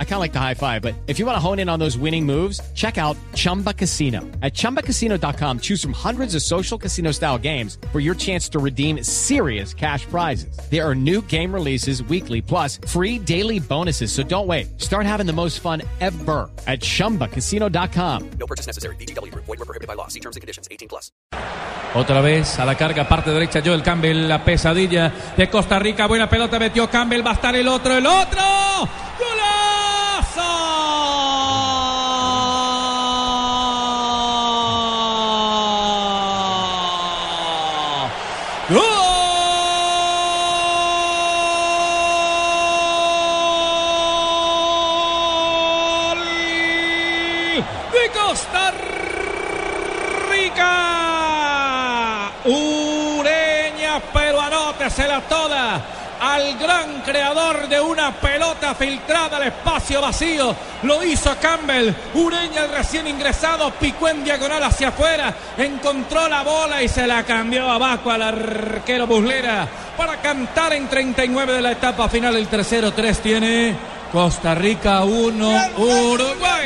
I kind of like the high five, but if you want to hone in on those winning moves, check out Chumba Casino. At ChumbaCasino.com, choose from hundreds of social casino style games for your chance to redeem serious cash prizes. There are new game releases weekly, plus free daily bonuses. So don't wait. Start having the most fun ever at ChumbaCasino.com. No purchase necessary. VGW. Void were prohibited by law. See terms and conditions. 18 plus. Otra vez a la carga, parte derecha, Joel Campbell, la pesadilla de Costa Rica. Buena pelota, metió Campbell, va a estar el otro, el otro. ¡Golazo! De Costa Rica. Ureña, pero anótesela toda al gran creador de una pelota filtrada al espacio vacío. Lo hizo Campbell. Ureña, el recién ingresado, picó en diagonal hacia afuera. Encontró la bola y se la cambió abajo al arquero Buslera para cantar en 39 de la etapa final. El tercero 3 tiene Costa Rica 1, Uruguay.